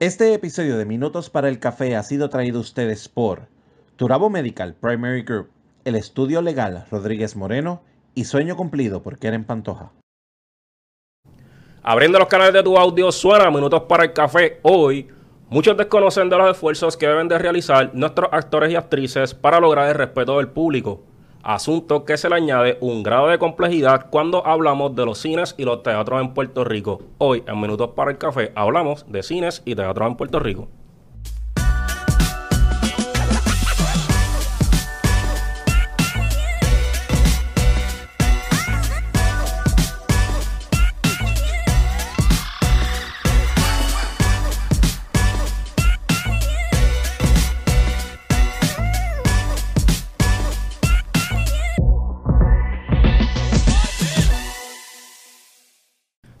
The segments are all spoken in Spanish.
Este episodio de Minutos para el Café ha sido traído a ustedes por Turabo Medical Primary Group, el estudio legal Rodríguez Moreno y Sueño Cumplido por Keren Pantoja. Abriendo los canales de tu audio suena Minutos para el Café. Hoy, muchos desconocen de los esfuerzos que deben de realizar nuestros actores y actrices para lograr el respeto del público. Asunto que se le añade un grado de complejidad cuando hablamos de los cines y los teatros en Puerto Rico. Hoy, en Minutos para el Café, hablamos de cines y teatros en Puerto Rico.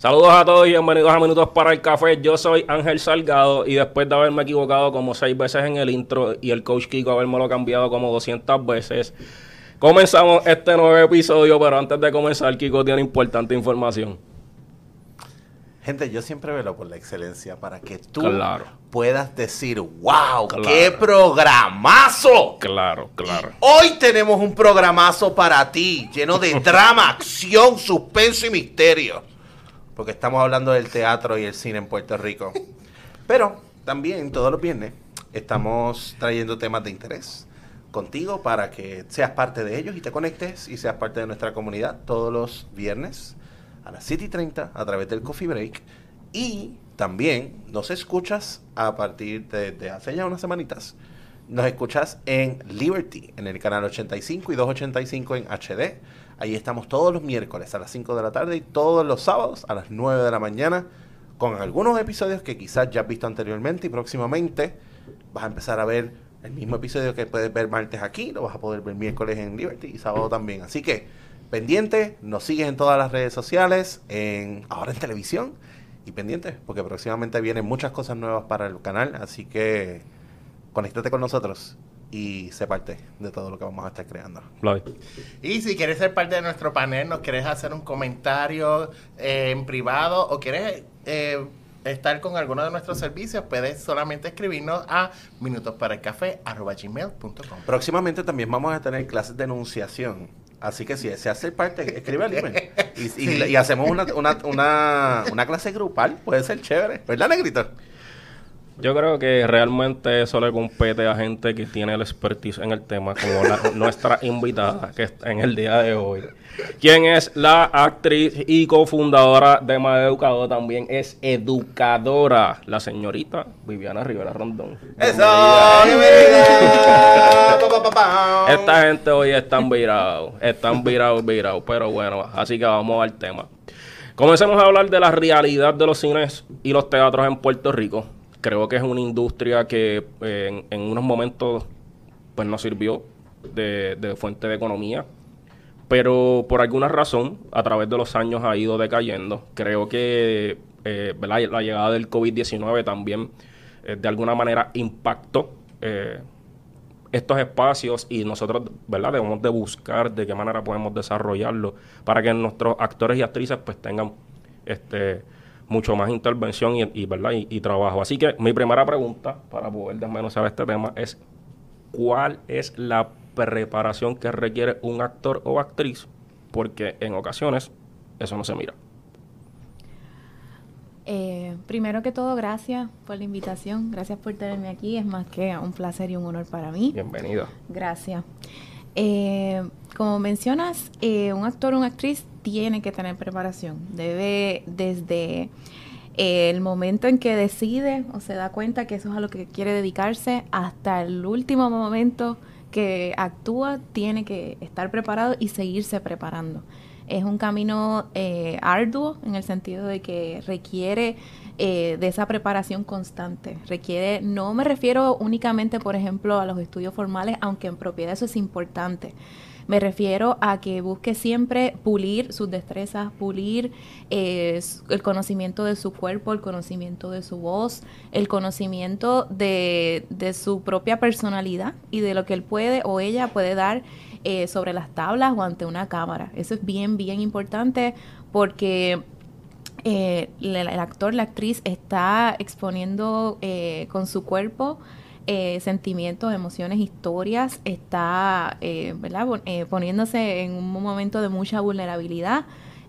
Saludos a todos y bienvenidos a Minutos para el Café. Yo soy Ángel Salgado y después de haberme equivocado como seis veces en el intro y el coach Kiko haberme lo cambiado como 200 veces, comenzamos este nuevo episodio, pero antes de comenzar, Kiko tiene importante información. Gente, yo siempre velo por la excelencia para que tú Claro. puedas decir, wow, Claro. qué programazo. Claro, claro. Hoy tenemos un programazo para ti, lleno de drama, acción, suspenso y misterio. Porque estamos hablando del teatro y el cine en Puerto Rico. Pero también todos los viernes estamos trayendo temas de interés contigo para que seas parte de ellos y te conectes y seas parte de nuestra comunidad todos los viernes a las 7 y 30 a través del Coffee Break. Y también nos escuchas a partir de, de hace ya unas semanitas. Nos escuchas en Liberty, en el canal 85 y 285 en HD. Ahí estamos todos los miércoles a las 5 de la tarde y todos los sábados a las 9 de la mañana con algunos episodios que quizás ya has visto anteriormente y próximamente vas a empezar a ver el mismo episodio que puedes ver martes aquí, lo vas a poder ver miércoles en Liberty y sábado también. Así que pendiente, nos sigues en todas las redes sociales, en ahora en televisión y pendiente, porque próximamente vienen muchas cosas nuevas para el canal, así que conéctate con nosotros y sé parte de todo lo que vamos a estar creando. Y si quieres ser parte de nuestro panel, nos quieres hacer un comentario eh, en privado o quieres eh, estar con alguno de nuestros servicios, puedes solamente escribirnos a minutosparaelcafé.com. Próximamente también vamos a tener clases de enunciación. Así que si deseas ser parte, escribe al email. Y, y- Sí. y hacemos una, una, una, una clase grupal. Puede ser chévere. ¿Verdad, Negrito? Yo creo que realmente eso le compete a gente que tiene el expertise en el tema, como la- nuestra invitada que está en el día de hoy. Quien es la actriz y cofundadora de Más Educado, también es educadora, la señorita Viviana Rivera Rondón. ¡Eso! Esta gente hoy están virados, están virados, virados, pero bueno, así que vamos al tema. Comencemos a hablar de la realidad de los cines y los teatros en Puerto Rico. Creo que es una industria que eh, en, unos momentos pues nos sirvió de, fuente de economía, pero por alguna razón a través de los años ha ido decayendo. Creo que eh, la llegada del COVID-19 también eh, de alguna manera impactó estos espacios y nosotros, ¿verdad? Debemos de buscar de qué manera podemos desarrollarlo para que nuestros actores y actrices pues tengan este mucho más intervención y, y, ¿verdad? Y, y trabajo. Así que mi primera pregunta para poder desmenuzar este tema es ¿cuál es la preparación que requiere un actor o actriz? Porque en ocasiones eso no se mira. Eh, primero que todo, gracias por la invitación, gracias por tenerme aquí, es más que un placer y un honor para mí. Bienvenida. Gracias. Eh, como mencionas, eh, un actor o una actriz tiene que tener preparación. Debe desde el momento en que decide o se da cuenta que eso es a lo que quiere dedicarse hasta el último momento que actúa, tiene que estar preparado y seguirse preparando. Es un camino eh, arduo en el sentido de que requiere eh, de esa preparación constante. Requiere, no me refiero únicamente, por ejemplo, a los estudios formales, aunque en propiedad eso es importante. Me refiero a que busque siempre pulir sus destrezas, pulir eh, el conocimiento de su cuerpo, el conocimiento de su voz, el conocimiento de, de su propia personalidad y de lo que él puede o ella puede dar eh, sobre las tablas o ante una cámara. Eso es bien, bien importante porque eh, el, actor, la actriz está exponiendo eh, con su cuerpo eh, sentimientos, emociones, historias, está eh, ¿verdad? Pon- poniéndose en un momento de mucha vulnerabilidad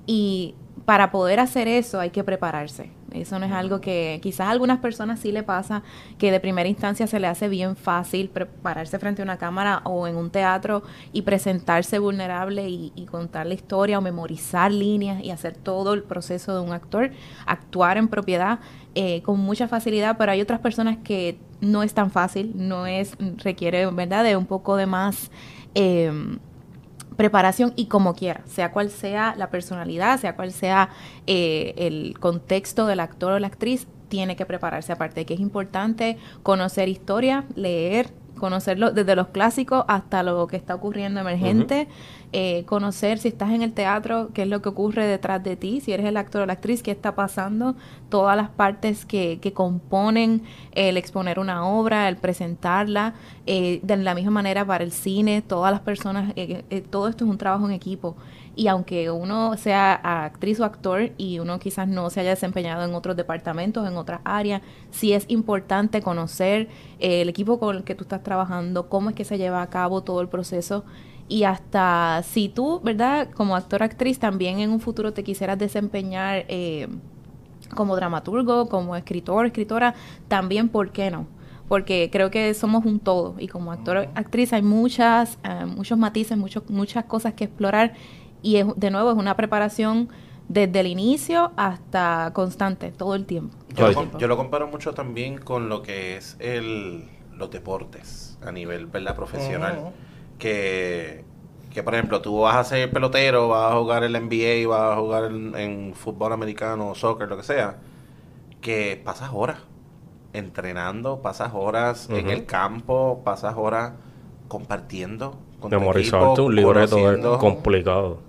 y para poder hacer eso hay que prepararse. Eso no es algo que quizás a algunas personas sí le pasa, que de primera instancia se le hace bien fácil prepararse frente a una cámara o en un teatro y presentarse vulnerable y, y contar la historia o memorizar líneas y hacer todo el proceso de un actor, actuar en propiedad eh, con mucha facilidad, pero hay otras personas que no es tan fácil, no es, requiere, ¿verdad?, de un poco de más... em, preparación y como quiera, sea cual sea la personalidad, sea cual sea eh, el contexto del actor o la actriz, tiene que prepararse. Aparte de que es importante conocer historia, leer, conocerlo desde los clásicos hasta lo que está ocurriendo emergente, eh, conocer si estás en el teatro, qué es lo que ocurre detrás de ti, si eres el actor o la actriz, qué está pasando, todas las partes que, que componen el exponer una obra, el presentarla, eh, de la misma manera para el cine, todas las personas, eh, eh, todo esto es un trabajo en equipo. Y aunque uno sea actriz o actor y uno quizás no se haya desempeñado en otros departamentos, en otras áreas, sí es importante conocer eh, el equipo con el que tú estás trabajando, cómo es que se lleva a cabo todo el proceso y hasta si tú, ¿verdad? Como actor actriz también en un futuro te quisieras desempeñar eh, como dramaturgo, como escritor, escritora, también, ¿por qué no? Porque creo que somos un todo y como actor actriz hay muchas, eh, muchos matices, muchos, muchas cosas que explorar y es, de nuevo es una preparación desde el inicio hasta constante, todo el tiempo. Yo, lo, com- yo lo comparo mucho también con lo que es el, los deportes a nivel ¿verdad? profesional. Que, que, por ejemplo, tú vas a ser pelotero, vas a jugar en la NBA, vas a jugar en, en fútbol americano, soccer, lo que sea, que pasas horas entrenando, pasas horas en el campo, pasas horas compartiendo con tu Memorizarte equipo, un libreto es conociendo. complicado.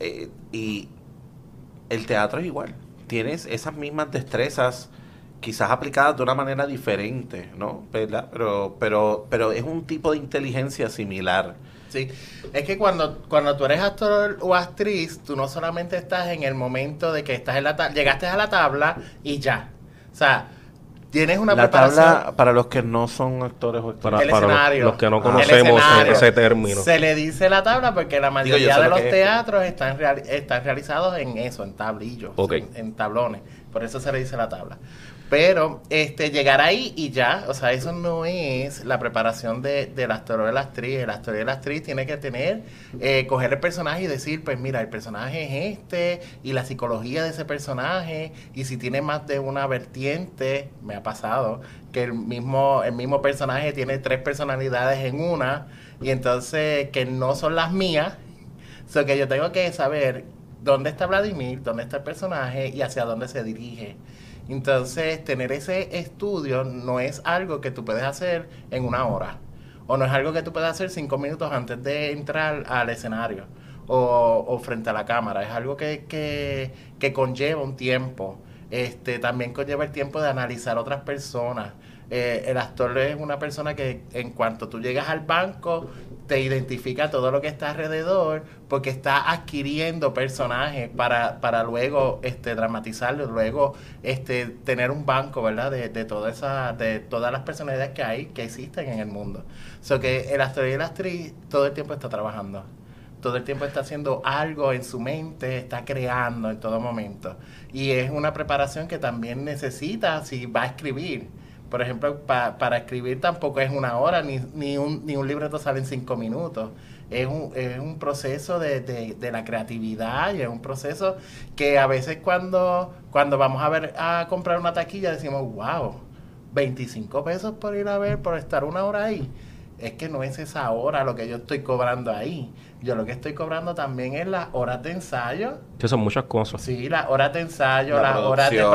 Eh, y el teatro es igual. Tienes esas mismas destrezas, quizás aplicadas de una manera diferente, ¿no? ¿Verdad? Pero, pero, pero es un tipo de inteligencia similar. Sí, es que cuando, cuando tú eres actor o actriz, tú no solamente estás en el momento de que estás en la llegaste a la tabla y ya. O sea, tienes una la preparación. tabla, para los que no son actores o actrices. Para, El para los- que no Ah. conocemos ese término. Se le dice la tabla porque la mayoría de lo los es. teatros están, real- están realizados en eso, en tablillos, en tablones. Por eso se le dice la tabla. Pero este llegar ahí y ya, o sea, eso no es la preparación de, del actor o de la actriz. El actor y la actriz tiene que tener, eh, coger el personaje y decir, pues mira, el personaje es este y la psicología de ese personaje y si tiene más de una vertiente, me ha pasado, que el mismo, el mismo personaje tiene tres personalidades en una y entonces que no son las mías. So que yo tengo que saber dónde está Vladimir, dónde está el personaje y hacia dónde se dirige. Entonces, tener ese estudio no es algo que tú puedes hacer en una hora. O no es algo que tú puedes hacer cinco minutos antes de entrar al escenario o, frente a la cámara. Es algo que, que, que conlleva un tiempo. Este, también conlleva el tiempo de analizar otras personas. Eh, el actor es una persona que en cuanto tú llegas al banco te identifica todo lo que está alrededor porque está adquiriendo personajes para, para luego este dramatizarlo, luego este tener un banco, ¿verdad? De, de toda de todas las personalidades que hay, que existen en el mundo. So que el actor y la actriz todo el tiempo está trabajando. Todo el tiempo está haciendo algo en su mente, está creando en todo momento. Y es una preparación que también necesita si va a escribir. Por ejemplo, pa- para escribir tampoco es una hora, ni, ni, un, ni un libreto sale en cinco minutos. Es un, es un proceso de, de- de la creatividad y es un proceso que a veces cuando, cuando vamos a ver a comprar una taquilla decimos, wow, 25 pesos por ir a ver, por estar una hora ahí. Es que no es esa hora lo que yo estoy cobrando ahí. Yo lo que estoy cobrando también es las horas de ensayo, Que son muchas cosas. Sí, las horas de ensayo, La las horas de producción.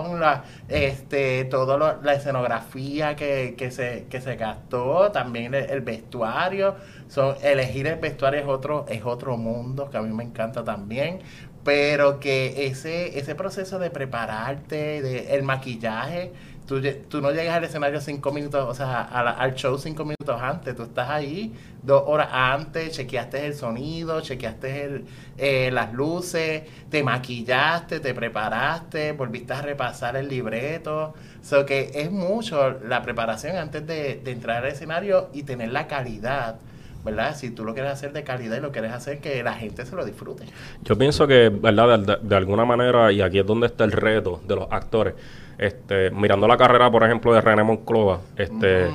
producción, la, este, todo lo- la escenografía que, que se, que se gastó, también el, el vestuario. Son, elegir el vestuario es otro, es otro mundo que a mí me encanta también. Pero que ese, ese proceso de prepararte, de, el maquillaje, Tú, no llegas al escenario cinco minutos, o sea, al show cinco minutos antes. Tú estás ahí dos horas antes, chequeaste el sonido, chequeaste eh, las luces, te maquillaste, te preparaste, volviste a repasar el libreto. So que es mucho la preparación antes de, entrar al escenario y tener la calidad. ¿Verdad? Si tú lo quieres hacer de calidad y lo quieres hacer que la gente se lo disfrute. Yo pienso que, ¿verdad? De alguna manera, y aquí es donde está el reto de los actores, este, mirando la carrera, por ejemplo, de René Monclova, este,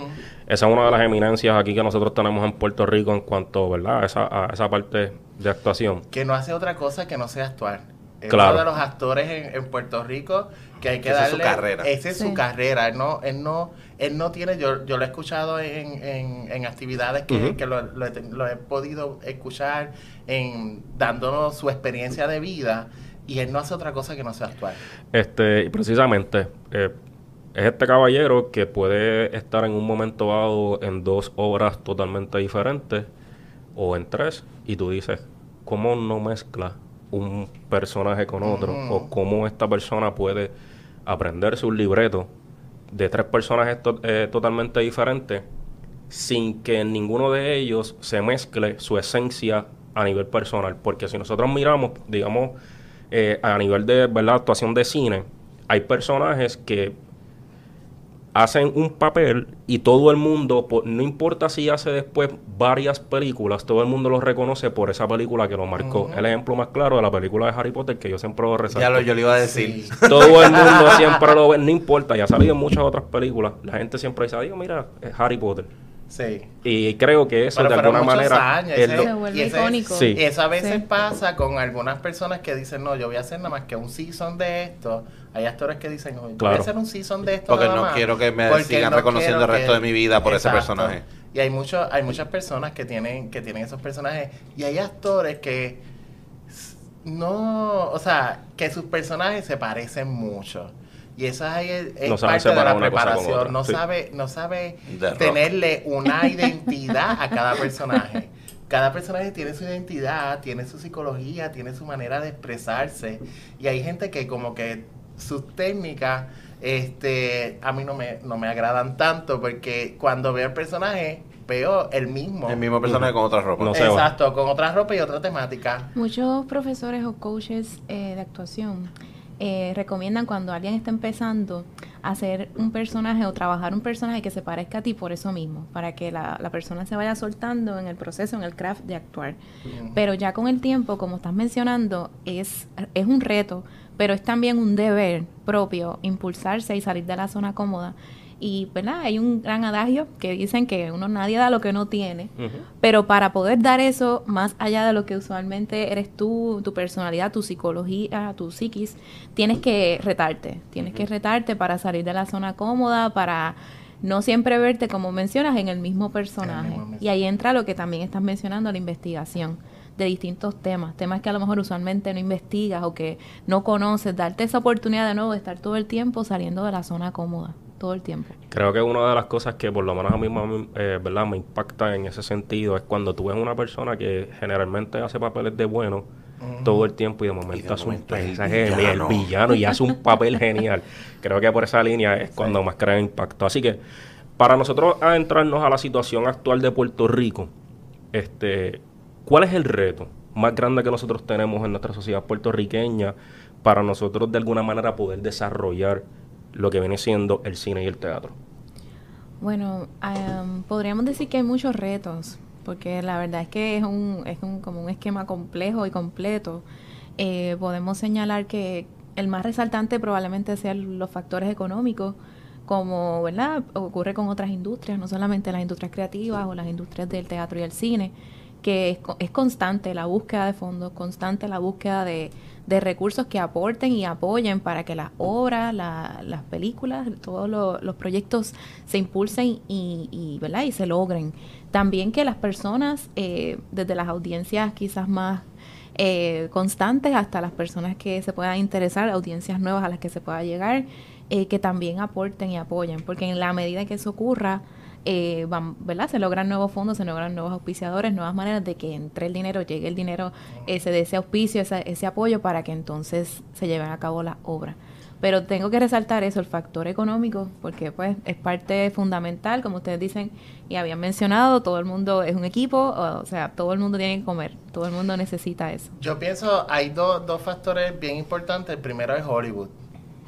esa es una de las eminencias aquí que nosotros tenemos en Puerto Rico en cuanto, ¿verdad? A esa, a esa parte de actuación. que no hace otra cosa que no sea actuar. Es Claro. uno de los actores en, en Puerto Rico que hay que Esa es su darle. carrera. Esa es Sí. su carrera. Él no, él no, él no tiene. Yo, yo lo he escuchado en, en, en actividades que, que lo, lo he, lo he podido escuchar, en dándonos su experiencia de vida. Y él no hace otra cosa que no sea actuar. Este, y precisamente, eh, es este caballero que puede estar en un momento dado en dos obras totalmente diferentes o en tres, y tú dices, ¿cómo no mezcla un personaje con otro? O cómo esta persona puede aprenderse un libreto de tres personajes to- eh, totalmente diferentes sin que en ninguno de ellos se mezcle su esencia a nivel personal. Porque si nosotros miramos, digamos, eh, a nivel de ¿verdad? actuación de cine, hay personajes que hacen un papel y todo el mundo, no importa si hace después varias películas, todo el mundo lo reconoce por esa película que lo marcó. El ejemplo más claro de la película de Harry Potter que yo siempre lo resalto. Ya lo, yo le iba a decir. Sí. Todo el mundo siempre lo ve, no importa, ya ha salido en muchas otras películas. La gente siempre dice, digo, mira, es Harry Potter. Sí. Y creo que eso Pero de alguna manera años, es lo- Se vuelve y ese- icónico. Sí. Y eso a veces Sí. pasa con algunas personas que dicen, no, yo voy a hacer nada más que un season de esto. Hay actores que dicen, "Oye, voy Claro. a hacer un season de esto. Porque nada no más, quiero que me sigan no reconociendo el resto de mi vida por ese personaje". Y hay, mucho, hay muchas personas que tienen, que tienen esos personajes. Y hay actores que no, o sea, que sus personajes se parecen mucho. Y eso es, ahí es- es No parte de separar la preparación. No sí. sabe, no sabe The Rock. tenerle una identidad a cada personaje. Cada personaje tiene su identidad, tiene su psicología, tiene su manera de expresarse. Y hay gente que como que sus técnicas este, a mí no me, no me agradan tanto porque cuando veo el personaje veo el mismo. El mismo personaje con otra ropa. No sé. Exacto, con otra ropa y otra temática. Muchos profesores o coaches eh, de actuación eh, recomiendan cuando alguien está empezando hacer un personaje o trabajar un personaje que se parezca a ti por eso mismo, para que la, la persona se vaya soltando en el proceso, en el craft de actuar. Pero ya con el tiempo, como estás mencionando, es, es un reto, pero es también un deber propio impulsarse y salir de la zona cómoda. Y, ¿verdad? Hay un gran adagio que dicen que uno nadie da lo que no tiene. Pero para poder dar eso más allá de lo que usualmente eres tú, tu personalidad, tu psicología, tu psiquis, tienes que retarte. Tienes que retarte para salir de la zona cómoda, para no siempre verte, como mencionas, en el mismo personaje. mismo Y ahí entra lo que también estás mencionando, la investigación de distintos temas, temas que a lo mejor usualmente no investigas o que no conoces, darte esa oportunidad de nuevo de estar todo el tiempo saliendo de la zona cómoda, todo el tiempo. Creo que una de las cosas que por lo menos a mí me, eh, ¿verdad? me impacta en ese sentido es cuando tú ves una persona que generalmente hace papeles de bueno todo el tiempo y de momento, Y de hace un momento el mensaje de- el villano. villano y hace un papel genial. Creo que por esa línea es cuando más crea impacto. Así que para nosotros adentrarnos a la situación actual de Puerto Rico, este, ¿cuál es el reto más grande que nosotros tenemos en nuestra sociedad puertorriqueña para nosotros de alguna manera poder desarrollar lo que viene siendo el cine y el teatro? Bueno, am, podríamos decir que hay muchos retos, porque la verdad es que es un, es un como un esquema complejo y completo. Eh, podemos señalar que el más resaltante probablemente sean los factores económicos, como verdad ocurre con otras industrias, no solamente las industrias creativas o las industrias del teatro y el cine, que es, es constante la búsqueda de fondos, constante la búsqueda de, de recursos que aporten y apoyen para que las obras, la- las películas, todos lo- los proyectos se impulsen y, y, ¿verdad? y se logren. También que las personas, eh, desde las audiencias quizás más eh, constantes hasta las personas que se puedan interesar, audiencias nuevas a las que se pueda llegar, eh, que también aporten y apoyen, porque en la medida que eso ocurra, eh, van- ¿verdad? Se logran nuevos fondos, se logran nuevos auspiciadores, nuevas maneras de que entre el dinero, llegue el dinero, eh, se dé ese auspicio, ese, ese apoyo para que entonces se lleven a cabo las obras. Pero tengo que resaltar eso, el factor económico, porque pues es parte fundamental, como ustedes dicen y habían mencionado, todo el mundo es un equipo, o, sea, todo el mundo tiene que comer, todo el mundo necesita eso. Yo pienso, hay dos, dos factores bien importantes. El primero es Hollywood.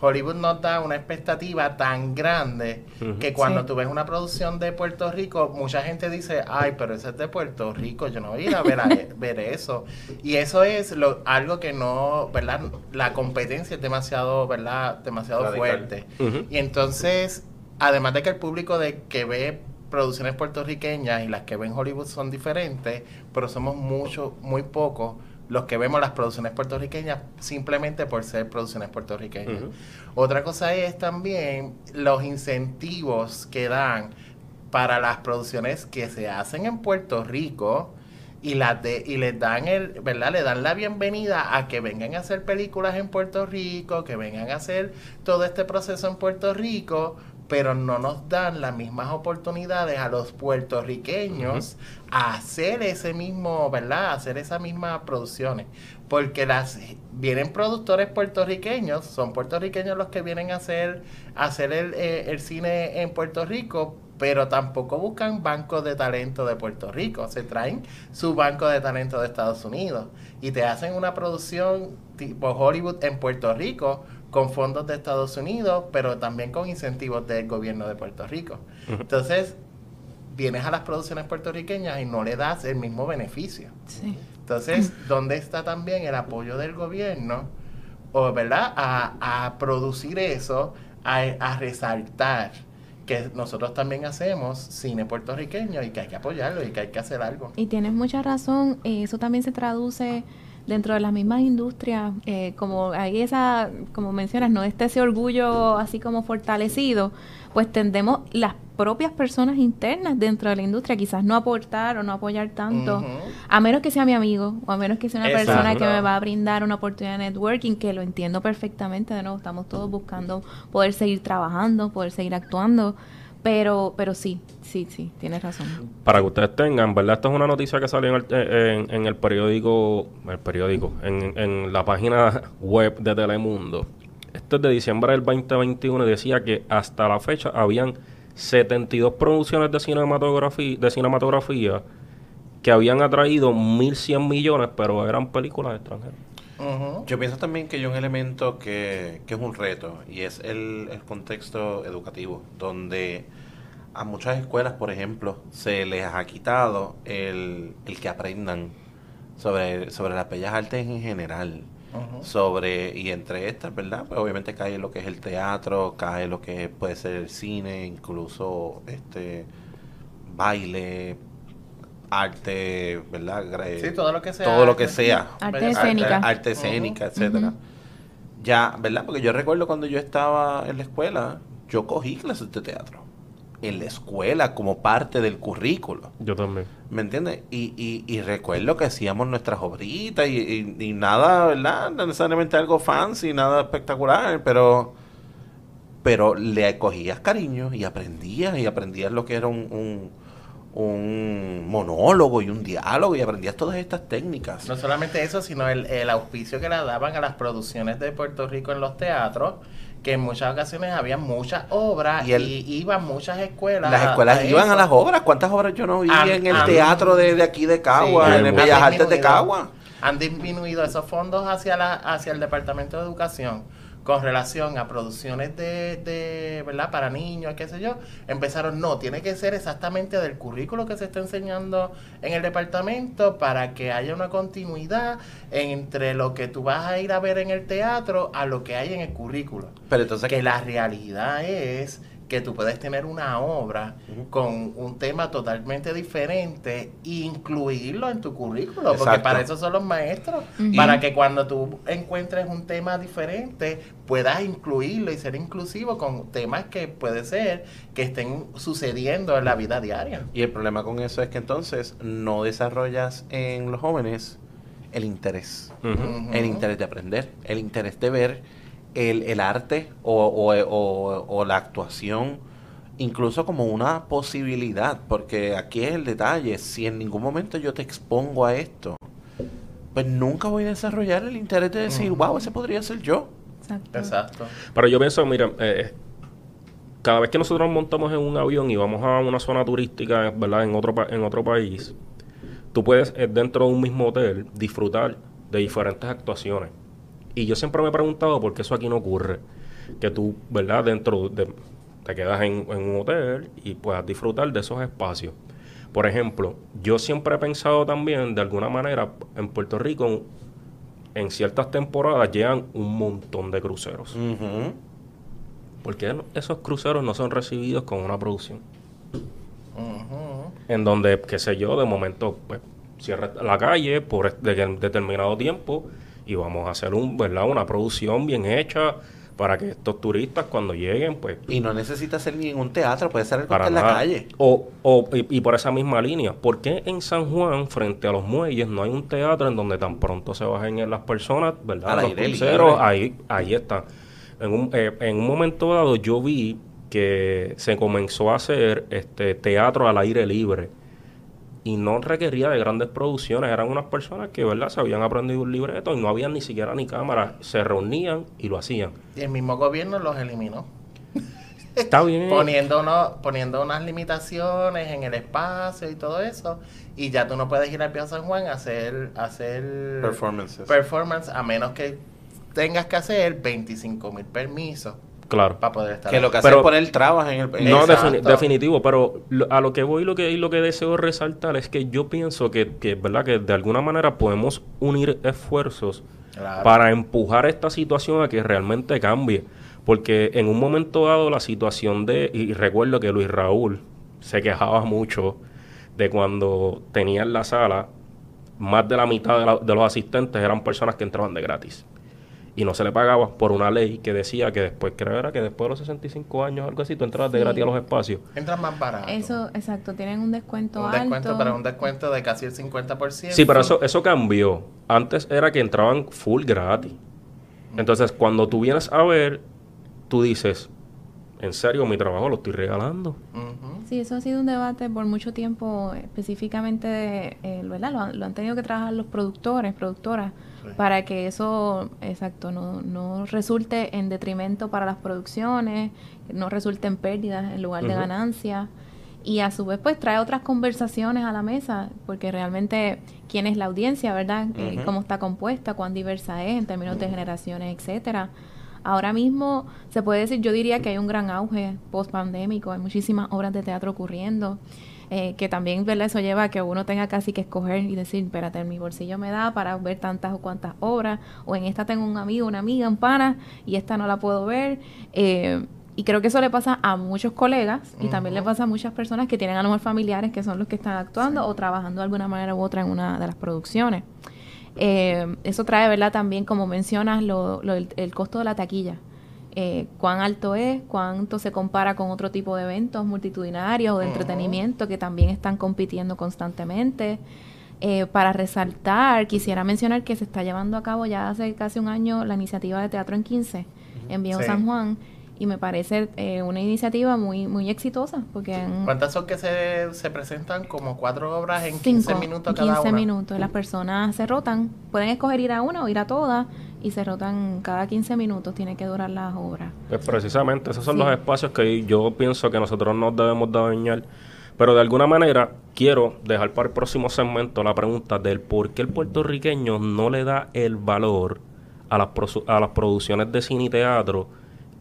Hollywood nos da una expectativa tan grande que cuando tú ves una producción de Puerto Rico, mucha gente dice, ay, pero ese es de Puerto Rico, yo no voy a ir a ver, ver eso. Y eso es lo, algo que no, ¿verdad? La competencia es demasiado, ¿verdad? Demasiado fuerte. Y entonces, además de que el público de que ve producciones puertorriqueñas y las que ven Hollywood son diferentes, pero somos mucho, muy pocos los que vemos las producciones puertorriqueñas simplemente por ser producciones puertorriqueñas. Otra cosa es también los incentivos que dan para las producciones que se hacen en Puerto Rico y las de, y les dan el, ¿verdad? Le dan la bienvenida a que vengan a hacer películas en Puerto Rico, que vengan a hacer todo este proceso en Puerto Rico, pero no nos dan las mismas oportunidades a los puertorriqueños a hacer ese mismo, ¿verdad? A hacer esas mismas producciones. Porque las vienen productores puertorriqueños, son puertorriqueños los que vienen a hacer, hacer el, eh, el cine en Puerto Rico, pero tampoco buscan bancos de talento de Puerto Rico, se traen su banco de talento de Estados Unidos y te hacen una producción tipo Hollywood en Puerto Rico con fondos de Estados Unidos, pero también con incentivos del gobierno de Puerto Rico. Entonces, vienes a las producciones puertorriqueñas y no le das el mismo beneficio. Entonces, ¿dónde está también el apoyo del gobierno, o, ¿verdad?, a, producir eso, a, resaltar que nosotros también hacemos cine puertorriqueño y que hay que apoyarlo y que hay que hacer algo. Y tienes mucha razón, eh, eso también se traduce dentro de las mismas industrias, eh, como hay esa, como mencionas, no está ese orgullo así como fortalecido, pues tendemos las propias personas internas dentro de la industria quizás no aportar o no apoyar tanto, a menos que sea mi amigo o a menos que sea una persona que me va a brindar una oportunidad de networking, que lo entiendo perfectamente, de nuevo, estamos todos buscando poder seguir trabajando, poder seguir actuando, pero, pero sí, sí, sí, tienes razón. Para que ustedes tengan, ¿verdad? Esto es una noticia que salió en el, eh, en, el periódico, el periódico, en, en, la página web de Telemundo. Esto es de diciembre del 2021 y decía que hasta la fecha habían 72 producciones de cinematografía, de cinematografía que habían atraído 1.100 millones, pero eran películas extranjeras. Yo pienso también que hay un elemento que, es un reto y es el, contexto educativo, donde a muchas escuelas, por ejemplo, se les ha quitado el, que aprendan sobre, sobre las bellas artes en general. sobre y entre estas verdad pues obviamente cae lo que es el teatro cae lo que puede ser el cine incluso este baile arte, ¿verdad? Sí, todo lo que sea. Todo lo que sea. Arte escénica. Arte, escénica, etcétera. Ya, ¿verdad? Porque yo recuerdo cuando yo estaba en la escuela, yo cogí clases de teatro. En la escuela, como parte del currículo. Yo también. ¿Me entiendes? Y, y, y, recuerdo que hacíamos nuestras obritas y, y, nada, ¿verdad? No necesariamente algo fancy, nada espectacular, pero pero le cogías cariño y aprendías y aprendías lo que era un un monólogo y un diálogo y aprendías todas estas técnicas. No solamente eso, sino el, el auspicio que le daban a las producciones de Puerto Rico en los teatros, que en muchas ocasiones había muchas obras y, iban muchas escuelas. Las escuelas iban a las obras. ¿Cuántas obras yo no vi en el teatro de, aquí de Cagua, en el Bellas Artes de Cagua? Han disminuido esos fondos hacia, la, hacia el Departamento de Educación con relación a producciones de, de, ¿verdad? Para niños, qué sé yo, empezaron, no, tiene que ser exactamente del currículo que se está enseñando en el departamento para que haya una continuidad entre lo que tú vas a ir a ver en el teatro a lo que hay en el currículo. Pero entonces... Que la realidad es que tú puedes tener una obra con un tema totalmente diferente e incluirlo en tu currículo, porque para eso son los maestros, para que cuando tú encuentres un tema diferente puedas incluirlo y ser inclusivo con temas que puede ser que estén sucediendo en la vida diaria. Y el problema con eso es que entonces no desarrollas en los jóvenes el interés, el interés de aprender, el interés de ver el, el arte o, o, o, la actuación incluso como una posibilidad, porque aquí es el detalle, si en ningún momento yo te expongo a esto, pues nunca voy a desarrollar el interés de decir, wow, ese podría ser yo. Exacto. Exacto. Pero yo pienso, mira, eh, cada vez que nosotros nos montamos en un avión y vamos a una zona turística, ¿verdad? En otro, pa- en otro país, tú puedes eh, dentro de un mismo hotel disfrutar de diferentes actuaciones. Y yo siempre me he preguntado por qué eso aquí no ocurre. Que tú, ¿verdad? Dentro de... Te quedas en, en un hotel y puedas disfrutar de esos espacios. Por ejemplo, yo siempre he pensado también, de alguna manera, en Puerto Rico, en ciertas temporadas llegan un montón de cruceros. Ujú. ¿Por qué no- esos cruceros no son recibidos con una producción? En donde, qué sé yo, de momento, pues, cierra la calle por de- determinado tiempo y vamos a hacer un, ¿verdad? una producción bien hecha para que estos turistas cuando lleguen, pues, Y no necesita ser ni en un teatro, puede ser en la calle. O, o- y, y por esa misma línea, ¿por qué en San Juan, frente a los muelles, no hay un teatro en donde tan pronto se bajen las personas, ¿verdad? Al los aire cruceros, libre. ahí, ahí está. En un, eh, en un momento dado yo vi que se comenzó a hacer este teatro al aire libre y no requería de grandes producciones, eran unas personas que, ¿verdad? Se habían aprendido un libreto y no habían ni siquiera ni cámara, se reunían y lo hacían. Y el mismo gobierno los eliminó. Está bien. Poniendo, uno- poniendo unas limitaciones en el espacio y todo eso. Y ya tú no puedes ir al Pío San Juan a hacer, a hacer Performances. performance a menos que tengas que hacer 25 mil permisos claro. para poder estar Que lo que hace Pero- es poner trabas en el... en No, el- Exacto. defini- definitivo, pero lo- a lo que voy lo que, y lo que deseo resaltar es que yo pienso que, que, ¿verdad? que de alguna manera podemos unir esfuerzos Claro. para empujar esta situación a que realmente cambie. Porque en un momento dado la situación de, y recuerdo que Luis Raúl se quejaba mucho de cuando tenía en la sala, más de la mitad de, la- de los asistentes eran personas que entraban de gratis. Y no se le pagaba por una ley que decía que después, creo era que después de los 65 años, algo así, tú entrabas de Sí. gratis a los espacios. Entran más barato. Eso, exacto, tienen un descuento un alto. descuento, pero un descuento de casi el 50%. Sí, pero eso, eso cambió. Antes era que entraban full gratis. Entonces, cuando tú vienes a ver, tú dices, en serio, mi trabajo lo estoy regalando. Sí, eso ha sido un debate por mucho tiempo, específicamente, eh, ¿verdad? Lo han, lo han tenido que trabajar los productores, productoras, Sí. para que eso, exacto, no, no resulte en detrimento para las producciones, no resulte en pérdidas en lugar de ganancias. Y a su vez, pues trae otras conversaciones a la mesa, porque realmente quién es la audiencia, ¿verdad? Cómo está compuesta, cuán diversa es en términos de generaciones, etcétera. Ahora mismo se puede decir, yo diría que hay un gran auge post pandémico, hay muchísimas obras de teatro ocurriendo, eh, que también ¿verdad? eso lleva a que uno tenga casi que escoger y decir, espérate, en mi bolsillo me da para ver tantas o cuantas obras, o en esta tengo un amigo, una amiga, un pana, y esta no la puedo ver. Eh, y creo que eso le pasa a muchos colegas y también le pasa a muchas personas que tienen a lo mejor familiares que son los que están actuando o trabajando de alguna manera u otra en una de las producciones. Eh, eso trae, ¿verdad? También, como mencionas, lo, lo- el, el costo de la taquilla. Eh, cuán alto es, cuánto se compara con otro tipo de eventos multitudinarios o de entretenimiento que también están compitiendo constantemente. Eh, para resaltar, quisiera mencionar que se está llevando a cabo ya hace casi un año la iniciativa de Teatro en 15 en Viejo Sí. San Juan y me parece eh, una iniciativa muy muy exitosa porque ¿Cuántas son que se, se presentan? Como cuatro obras en 15 cinco, minutos cada 15 una. minutos. Las personas se rotan, pueden escoger ir a una o ir a todas y se rotan cada 15 minutos, tiene que durar las obras. Pues precisamente, esos son Sí. los espacios que yo pienso que nosotros nos debemos de dañar. Pero de alguna manera quiero dejar para el próximo segmento la pregunta del por qué el puertorriqueño no le da el valor a las, a las producciones de cine y teatro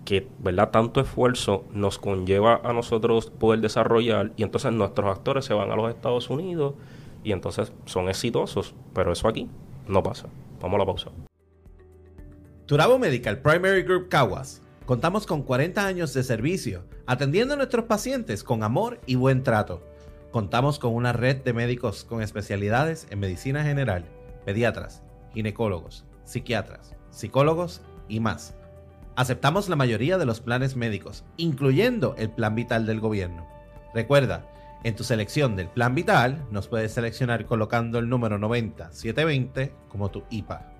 que, ¿verdad? Tanto esfuerzo nos conlleva a nosotros poder desarrollar y entonces nuestros actores se van a los Estados Unidos y entonces son exitosos. Pero eso aquí no pasa. Vamos a la pausa. Turabo Medical Primary Group Caguas. Contamos con 40 años de servicio, atendiendo a nuestros pacientes con amor y buen trato. Contamos con una red de médicos con especialidades en medicina general, pediatras, ginecólogos, psiquiatras, psicólogos y más. Aceptamos la mayoría de los planes médicos, incluyendo el plan vital del gobierno. Recuerda, en tu selección del plan vital nos puedes seleccionar colocando el número 90720 como tu IPA.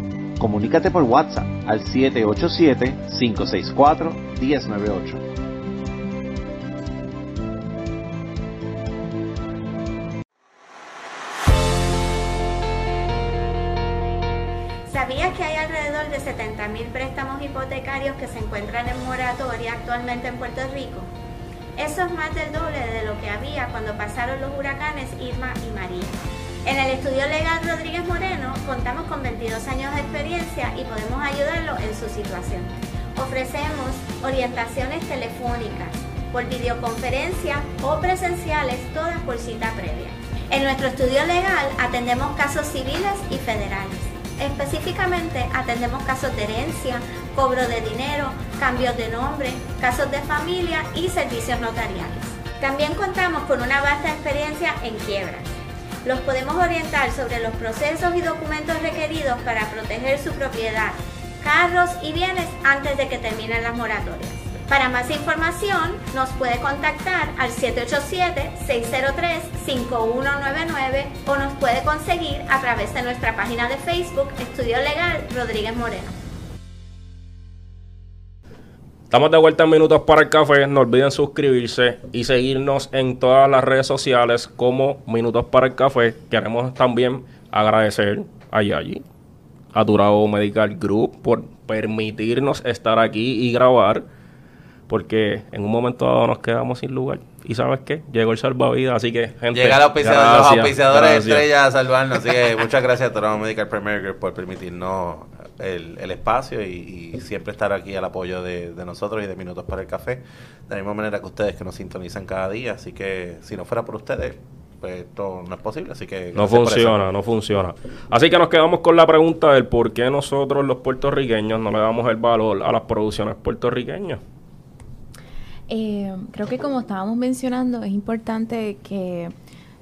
Comunícate por WhatsApp al 787-564-1098. ¿Sabías que hay alrededor de 70.000 préstamos hipotecarios que se encuentran en moratoria actualmente en Puerto Rico? Eso es más del doble de lo que había cuando pasaron los huracanes Irma y María. En el estudio legal Rodríguez Moreno contamos con 22 años de experiencia y podemos ayudarlo en su situación. Ofrecemos orientaciones telefónicas, por videoconferencia o presenciales, todas por cita previa. En nuestro estudio legal atendemos casos civiles y federales. Específicamente atendemos casos de herencia, cobro de dinero, cambios de nombre, casos de familia y servicios notariales. También contamos con una vasta experiencia en quiebras. Los podemos orientar sobre los procesos y documentos requeridos para proteger su propiedad, carros y bienes antes de que terminen las moratorias. Para más información nos puede contactar al 787-603-5199 o nos puede conseguir a través de nuestra página de Facebook Estudio Legal Rodríguez Moreno. Estamos de vuelta en Minutos para el Café. No olviden suscribirse y seguirnos en todas las redes sociales como Minutos para el Café. Queremos también agradecer a Yayi, a Durao Medical Group, por permitirnos estar aquí y grabar porque en un momento dado nos quedamos sin lugar. ¿Y sabes qué? Llegó el salvavidas, así que, gente. Llega auspiciador, los auspiciadores estrellas a salvarnos. Así que muchas gracias a Toronto Medical Premier por permitirnos el, el espacio y, siempre estar aquí al apoyo de, nosotros y de Minutos para el Café. De la misma manera que ustedes que nos sintonizan cada día. Así que si no fuera por ustedes, pues esto no es posible, así que... No funciona, no funciona. Así que nos quedamos con la pregunta del por qué nosotros los puertorriqueños no le damos el valor a las producciones puertorriqueñas. Eh, creo que como estábamos mencionando, es importante que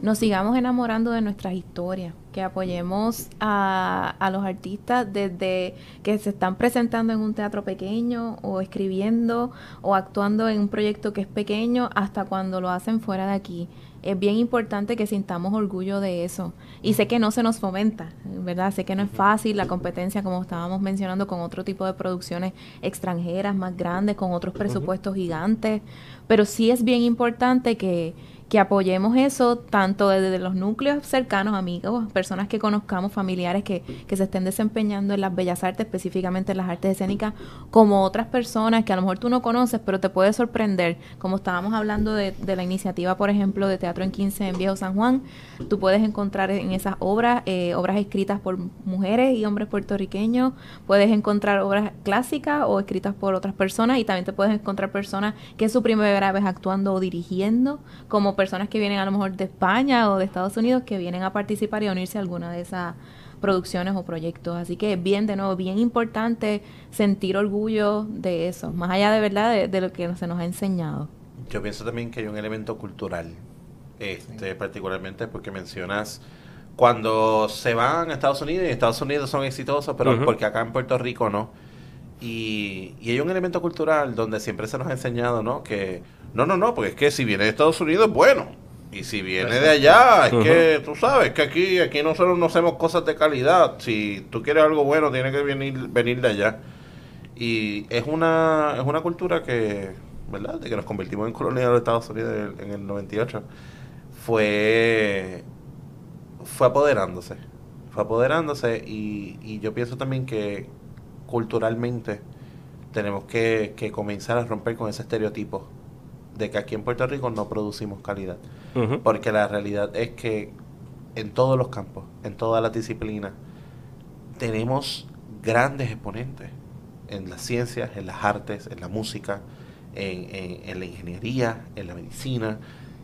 nos sigamos enamorando de nuestras historias, que apoyemos a, a, los artistas desde que se están presentando en un teatro pequeño o escribiendo o actuando en un proyecto que es pequeño hasta cuando lo hacen fuera de aquí es bien importante que sintamos orgullo de eso. Y sé que no se nos fomenta, ¿verdad? Sé que no es fácil la competencia, como estábamos mencionando, con otro tipo de producciones extranjeras más grandes, con otros presupuestos gigantes, pero sí es bien importante que, que apoyemos eso tanto desde los núcleos cercanos, amigos, personas que conozcamos, familiares que, que, se estén desempeñando en las bellas artes, específicamente en las artes escénicas, como otras personas que a lo mejor tú no conoces, pero te puede sorprender, como estábamos hablando de, la iniciativa, por ejemplo, de Teatro en 15 en Viejo San Juan, tú puedes encontrar en esas obras, eh, obras escritas por mujeres y hombres puertorriqueños, puedes encontrar obras clásicas o escritas por otras personas y también te puedes encontrar personas que es su primera vez actuando o dirigiendo, como personas que vienen a lo mejor de España o de Estados Unidos que vienen a participar y a unirse a alguna de esas producciones o proyectos. Así que bien, de nuevo, bien importante sentir orgullo de eso, más allá de verdad de, lo que se nos ha enseñado. Yo pienso también que hay un elemento cultural, este, particularmente porque mencionas cuando se van a Estados Unidos y Estados Unidos son exitosos, pero porque acá en Puerto Rico no. Y, y, hay un elemento cultural donde siempre se nos ha enseñado, ¿no? Que no, no, no, porque es que si viene de Estados Unidos, bueno. Y si viene de allá, es que tú sabes que aquí, aquí nosotros no hacemos cosas de calidad. Si tú quieres algo bueno, tiene que venir, venir de allá. Y es una, es una cultura que, ¿verdad? De que nos convertimos en colonia de Estados Unidos en el 98. Fue, fue apoderándose. Fue apoderándose y, y yo pienso también que culturalmente tenemos que, que comenzar a romper con ese estereotipo de que aquí en Puerto Rico no producimos calidad. Porque la realidad es que en todos los campos, en todas las disciplinas, tenemos grandes exponentes en las ciencias, en las artes, en la música, en, la ingeniería, en la medicina.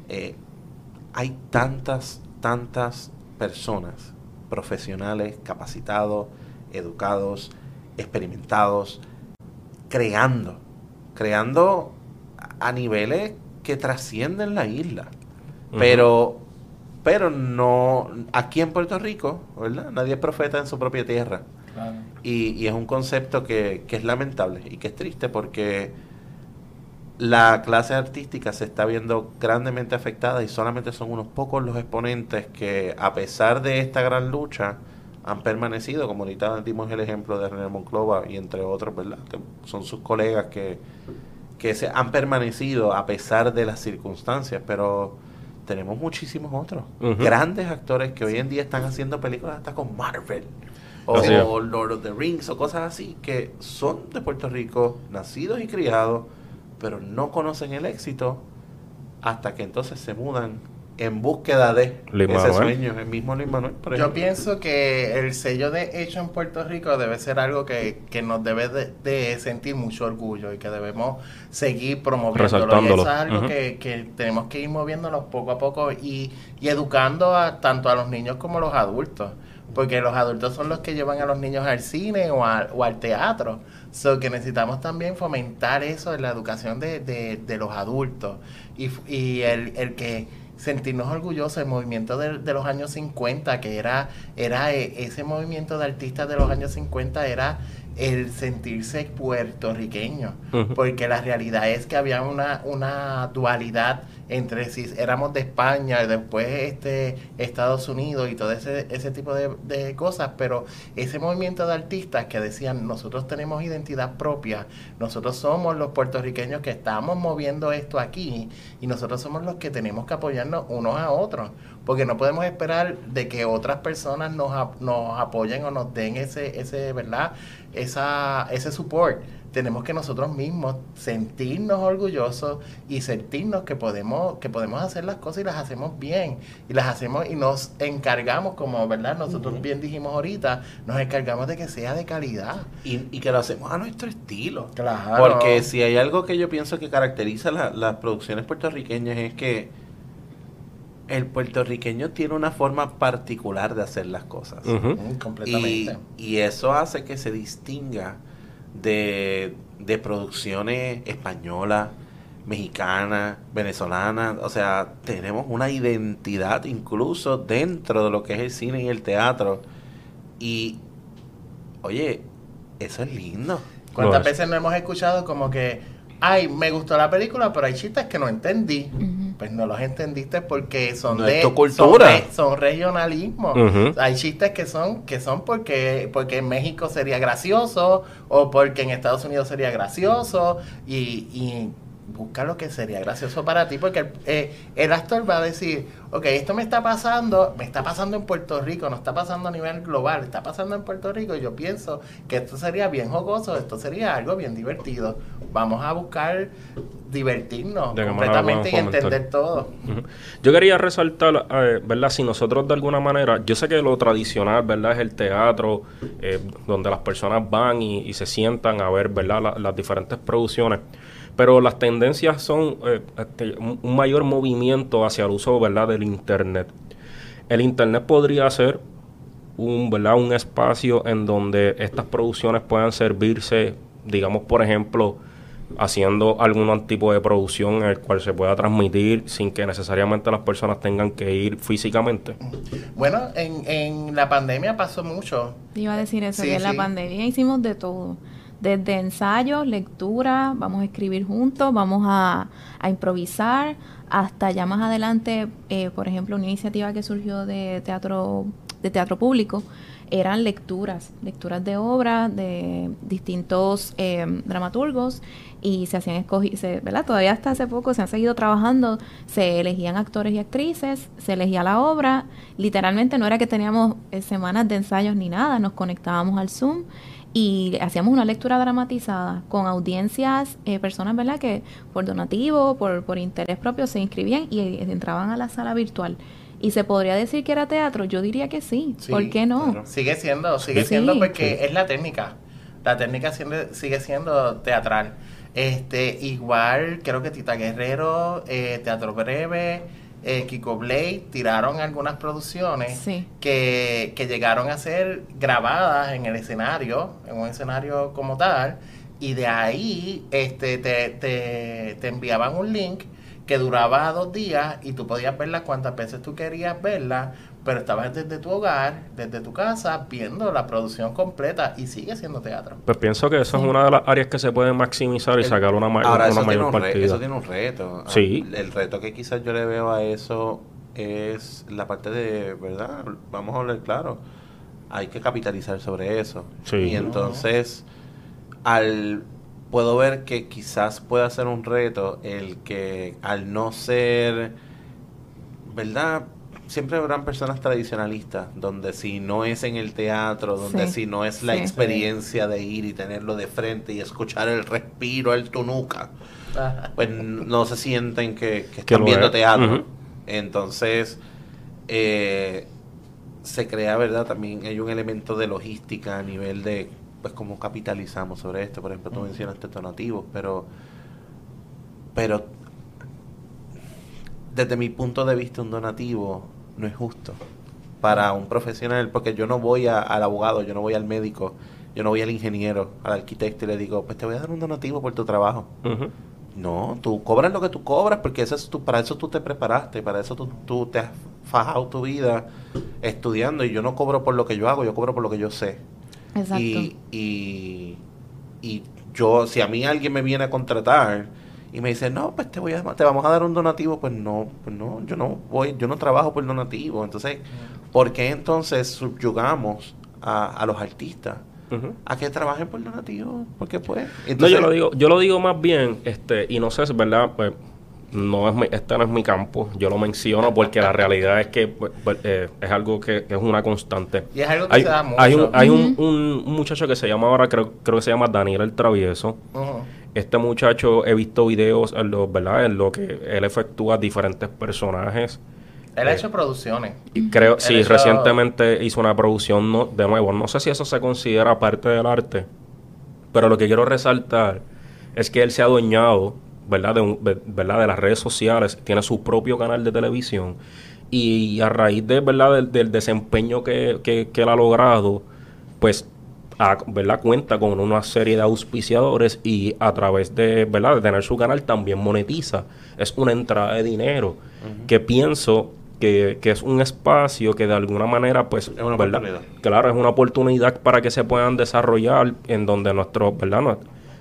Eh, hay tantas, tantas personas, profesionales, capacitados, educados, experimentados, creando, creando a niveles que trascienden la isla. Pero, pero no, aquí en Puerto Rico, ¿verdad? Nadie es profeta en su propia tierra. Y, y es un concepto que, que es lamentable y que es triste porque la clase artística se está viendo grandemente afectada y solamente son unos pocos los exponentes que a pesar de esta gran lucha han permanecido, como ahorita dimos el ejemplo de René Monclova y entre otros, ¿verdad? Que son sus colegas que, que se han permanecido a pesar de las circunstancias, pero tenemos muchísimos otros grandes actores que hoy en día están haciendo películas hasta con Marvel o Lord of the Rings o cosas así que son de Puerto Rico, nacidos y criados, pero no conocen el éxito hasta que entonces se mudan en búsqueda de Luis ese Manuel. sueño, el mismo Luis Manuel, por Yo pienso que el sello de hecho en Puerto Rico debe ser algo que, que nos debe de, de sentir mucho orgullo y que debemos seguir promoviéndolo. Y eso es algo que, que tenemos que ir moviéndonos poco a poco y, y educando a, tanto a los niños como a los adultos. Porque los adultos son los que llevan a los niños al cine o, al- o al teatro. So que necesitamos también fomentar eso en la educación de, de- de los adultos. Y, y el, el que sentirnos orgullosos del movimiento de, de los años 50, que era, era eh, ese movimiento de artistas de los años 50, era el sentirse puertorriqueño. Porque la realidad es que había una, una dualidad entre si éramos de España y después este Estados Unidos y todo ese, ese tipo de, de cosas, pero ese movimiento de artistas que decían nosotros tenemos identidad propia, nosotros somos los puertorriqueños que estamos moviendo esto aquí y nosotros somos los que tenemos que apoyarnos unos a otros, porque no podemos esperar de que otras personas nos, nos apoyen o nos den ese, ese ¿verdad? Esa, ese support tenemos que nosotros mismos sentirnos orgullosos y sentirnos que podemos que podemos hacer las cosas y las hacemos bien y las hacemos y nos encargamos como verdad nosotros bien dijimos ahorita nos encargamos de que sea de calidad y, y que lo hacemos a nuestro estilo. Claro. Porque si hay algo que yo pienso que caracteriza la- las producciones puertorriqueñas es que el puertorriqueño tiene una forma particular de hacer las cosas. Mm, y, completamente y eso hace que se distinga de, de producciones españolas, mexicanas, venezolanas. O sea, tenemos una identidad incluso dentro de lo que es el cine y el teatro. Y, oye, eso es lindo. cuántas veces no hemos escuchado como que ay me gustó la película pero hay chistes que no entendí Ujú. Pues no los entendiste porque son No de cultura. son, re- son regionalismo hay chistes que son que son porque porque en México sería gracioso o porque en Estados Unidos sería gracioso y, y busca lo que sería gracioso para ti porque el, eh, el actor va a decir ok esto me está pasando me está pasando en Puerto Rico no está pasando a nivel global está pasando en Puerto Rico y yo pienso que esto sería bien jocoso esto sería algo bien divertido vamos a buscar divertirnos De completamente y entender todo. Yo quería resaltar, eh, ¿verdad? Si nosotros de alguna manera, yo sé que lo tradicional, ¿verdad? Es el teatro, eh, donde las personas van y, y se sientan a ver, ¿verdad? La- las diferentes producciones. Pero las tendencias son eh, este, un mayor movimiento hacia el uso, ¿verdad? Del Internet. El Internet podría ser un, ¿verdad? un espacio en donde estas producciones puedan servirse, digamos, por ejemplo, haciendo algún tipo de producción en el cual se pueda transmitir sin que necesariamente las personas tengan que ir físicamente. Bueno, en, en la pandemia pasó mucho. Iba a decir eso, Sí, que en la pandemia hicimos de todo. Desde ensayos, lectura, vamos a escribir juntos, vamos a, a improvisar, hasta ya más adelante, eh, por ejemplo, una iniciativa que surgió de teatro, de teatro público, eran lecturas, lecturas de obras de distintos eh, dramaturgos y se hacían escogi se- ¿verdad? Todavía hasta hace poco se han seguido trabajando, se elegían actores y actrices, se elegía la obra, literalmente no era que teníamos eh, semanas de ensayos ni nada, nos conectábamos al Zoom y hacíamos una lectura dramatizada con audiencias, eh, personas, ¿verdad? Que por donativo, por, por interés propio se inscribían y eh, entraban a la sala virtual. Y se podría decir que era teatro, yo diría que sí, Sí, ¿por qué no? claro. Sigue siendo, sigue Sí. siendo porque es la técnica. La técnica siendo- sigue siendo teatral. Este, igual creo que Tita Guerrero, eh, Teatro Breve, eh, Kiko Blade tiraron algunas producciones Sí. que, que llegaron a ser grabadas en el escenario, en un escenario como tal, y de ahí este, te, te, te enviaban un link que duraba dos días y tú podías verla cuantas veces tú querías verla, pero estabas desde tu hogar, desde tu casa, viendo la producción completa y sigue siendo teatro. Pues pienso que eso es una de las áreas que se puede maximizar y El- sacar una, ma- Ahora, una eso tiene, mayor un partida. eso tiene un reto. Ah, Sí. El reto que quizás yo le veo a eso es la parte de, ¿verdad? Vamos a hablar claro. Hay que capitalizar sobre eso. Sí. Y entonces, al puedo ver que quizás pueda ser un reto el que al no ser, ¿verdad? Siempre habrán personas tradicionalistas, donde si no es en el teatro, donde Sí. si no es la Sí. experiencia de ir y tenerlo de frente y escuchar el respiro en tu nuca, pues no se sienten que, que están viendo es. teatro. Entonces, eh, se crea, ¿verdad? También hay un elemento de logística a nivel de, pues, cómo capitalizamos sobre esto. Por ejemplo, tú mencionaste donativos, pero, pero, desde mi punto de vista, un donativo no es justo para un profesional, porque yo no voy a- al abogado, yo no voy al médico, yo no voy al ingeniero, al arquitecto y le digo, pues te voy a dar un donativo por tu trabajo. No, tú cobras lo que tú cobras porque eso es tu, para eso tú te preparaste, para eso tú, tú te has fajado tu vida estudiando y yo no cobro por lo que yo hago, yo cobro por lo que yo sé. Exacto. Y, y, y yo, si a mí alguien me viene a contratar y me dice, no, pues te voy a, te vamos a dar un donativo, pues no, pues no, yo no voy, yo no trabajo por donativo. Entonces, ¿por qué entonces subyugamos a, a los artistas a que trabajen por donativo? Porque pues. No, yo lo digo, yo lo digo más bien, este, y no sé si es verdad, pues, no es mi, este no es mi campo, yo lo menciono porque la realidad es que pues, pues, eh, es algo que, que es una constante. Y es algo que Hay, se da mucho. hay, un, hay un, un- un muchacho que se llama ahora, creo, creo que se llama Daniel el Travieso. Ujú. Este muchacho he visto videos en lo, ¿verdad? En lo que él efectúa diferentes personajes. Él ha Eh, hecho producciones. Y creo, sí, recientemente hizo una producción, no, de nuevo, no sé si eso se considera parte del arte, pero lo que quiero resaltar es que él se ha adueñado, ¿verdad? De, un- ¿verdad? de las redes sociales, tiene su propio canal de televisión y a raíz de, ¿verdad? del, del desempeño que, que- que él ha logrado, pues, a- ¿verdad? Cuenta con una serie de auspiciadores y a través de, ¿verdad? De tener su canal también monetiza. Es una entrada de dinero que pienso que, que es un espacio que de alguna manera, pues, Es una ¿verdad? oportunidad. Claro, es una oportunidad para que se puedan desarrollar en donde nuestros, ¿verdad?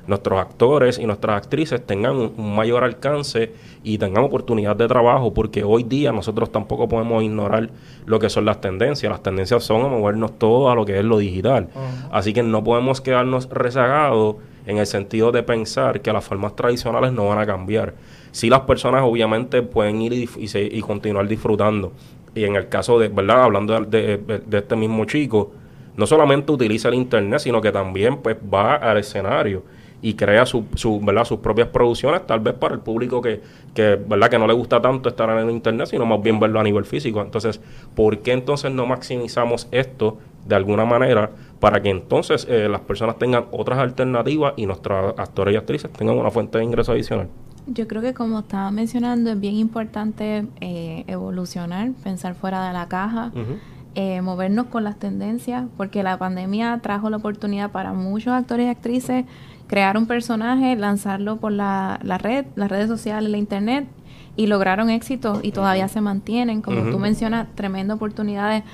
Nues- nuestros actores y nuestras actrices tengan un, un mayor alcance y tengan oportunidad de trabajo, porque hoy día nosotros tampoco podemos ignorar lo que son las tendencias. Las tendencias son a movernos todo a lo que es lo digital. Así que no podemos quedarnos rezagados en el sentido de pensar que las formas tradicionales no van a cambiar. Sí las personas obviamente pueden ir y, dif- y se- y continuar disfrutando. Y en el caso de, ¿verdad? Hablando de, de- de este mismo chico, no solamente utiliza el internet, sino que también pues va al escenario y crea su, su, ¿verdad? sus propias producciones, tal vez para el público que, que, ¿verdad? que no le gusta tanto estar en el internet, sino más bien verlo a nivel físico. Entonces, ¿por qué entonces no maximizamos esto de alguna manera para que entonces eh, las personas tengan otras alternativas y nuestros actores y actrices tengan una fuente de ingreso adicional? Yo creo que como estaba mencionando, es bien importante eh, evolucionar, pensar fuera de la caja, eh, movernos con las tendencias, porque la pandemia trajo la oportunidad para muchos actores y actrices crear un personaje, lanzarlo por la, la red, las redes sociales, la internet, y lograron éxito y todavía se mantienen. Como Ujú. tú mencionas, tremendas oportunidades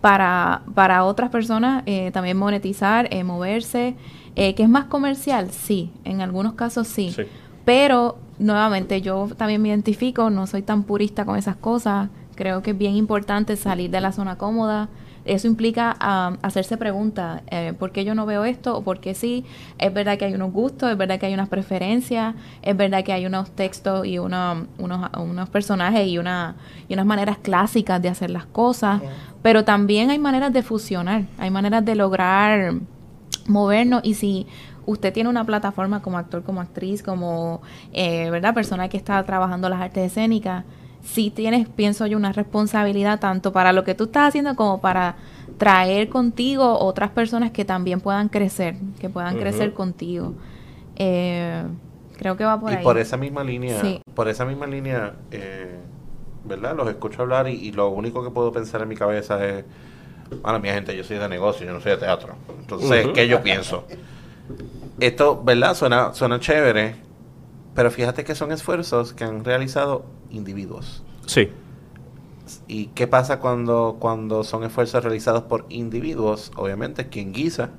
para, para otras personas eh, también monetizar, eh, moverse, eh, que es más comercial, sí, en algunos casos sí. Sí. Pero nuevamente yo también me identifico, no soy tan purista con esas cosas. Creo que es bien importante salir de la zona cómoda. Eso implica ah, hacerse preguntas, eh, ¿por qué yo no veo esto o por qué sí? Es verdad que hay unos gustos, es verdad que hay unas preferencias, es verdad que hay unos textos y uno- unos, unos personajes y, una, y unas maneras clásicas de hacer las cosas, pero también hay maneras de fusionar, hay maneras de lograr movernos y si usted tiene una plataforma como actor, como actriz, como, eh, ¿verdad? Persona que está trabajando las artes escénicas, sí tienes, pienso yo, una responsabilidad tanto para lo que tú estás haciendo como para traer contigo otras personas que también puedan crecer, que puedan crecer contigo. Eh, creo que va por y ahí. por esa misma línea, Sí. por esa misma línea, eh, ¿verdad? Los escucho hablar y, y lo único que puedo pensar en mi cabeza es, bueno, mi gente, yo soy de negocio, yo no soy de teatro. Entonces. ¿qué yo pienso? Esto, ¿verdad? Suena, suena chévere, pero fíjate que son esfuerzos que han realizado individuos. Sí. ¿Y qué pasa cuando, cuando son esfuerzos realizados por individuos? Obviamente quien guisa